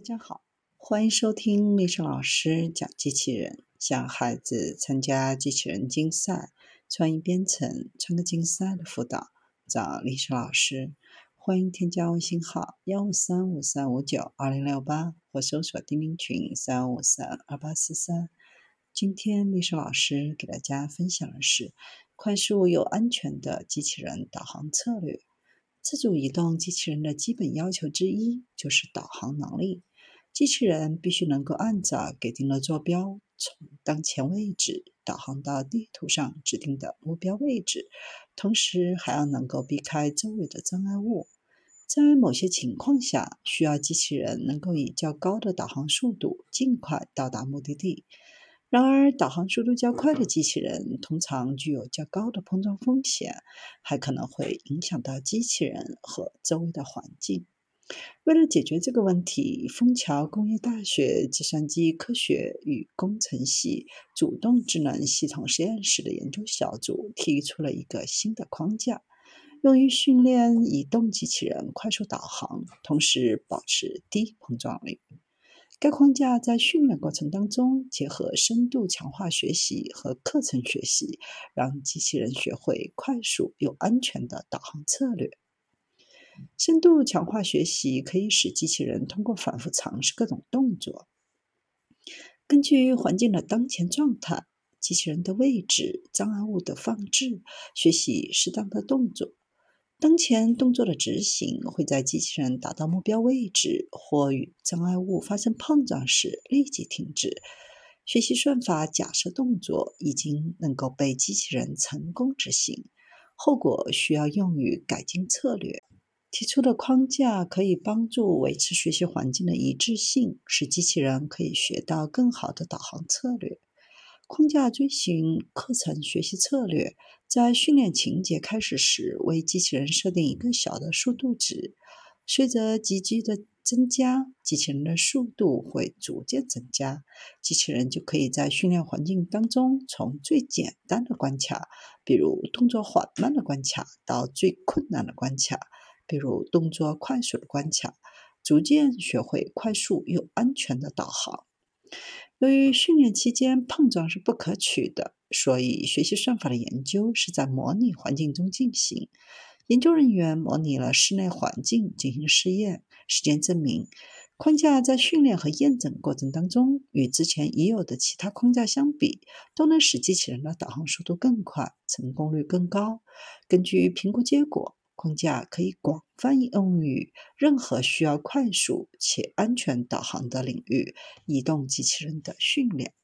大家好，欢迎收听历史老师讲机器人，想孩子参加机器人竞赛、创意编程、创客竞赛的辅导，找历史老师。欢迎添加微信号幺五三五三五九二零六八，或搜索钉钉群三五三二八四三。今天历史老师给大家分享的是快速又安全的机器人导航策略。自主移动机器人的基本要求之一就是导航能力。机器人必须能够按照给定的坐标，从当前位置导航到地图上指定的目标位置，同时还要能够避开周围的障碍物。在某些情况下，需要机器人能够以较高的导航速度尽快到达目的地。然而，导航速度较快的机器人通常具有较高的碰撞风险，还可能会影响到机器人和周围的环境。为了解决这个问题，枫桥工业大学计算机科学与工程系主动智能系统实验室的研究小组提出了一个新的框架，用于训练移动机器人快速导航，同时保持低碰撞率。该框架在训练过程当中结合深度强化学习和课程学习，让机器人学会快速又安全的导航策略。深度强化学习可以使机器人通过反复尝试各种动作，根据环境的当前状态、机器人的位置、障碍物的放置，学习适当的动作。当前动作的执行会在机器人达到目标位置或与障碍物发生碰撞时立即停止。学习算法假设动作已经能够被机器人成功执行，后果需要用于改进策略。提出的框架可以帮助维持学习环境的一致性，使机器人可以学到更好的导航策略。框架遵循课程学习策略，在训练情节开始时，为机器人设定一个小的速度值。随着急剧的增加，机器人的速度会逐渐增加。机器人就可以在训练环境当中，从最简单的关卡，比如动作缓慢的关卡，到最困难的关卡，比如动作快速的关卡，逐渐学会快速又安全的导航。由于训练期间碰撞是不可取的，所以学习算法的研究是在模拟环境中进行。研究人员模拟了室内环境进行试验，实践证明，框架在训练和验证过程当中，与之前已有的其他框架相比，都能使机器人的导航速度更快，成功率更高。根据评估结果。框架可以广泛应用于任何需要快速且安全导航的领域，移动机器人的训练。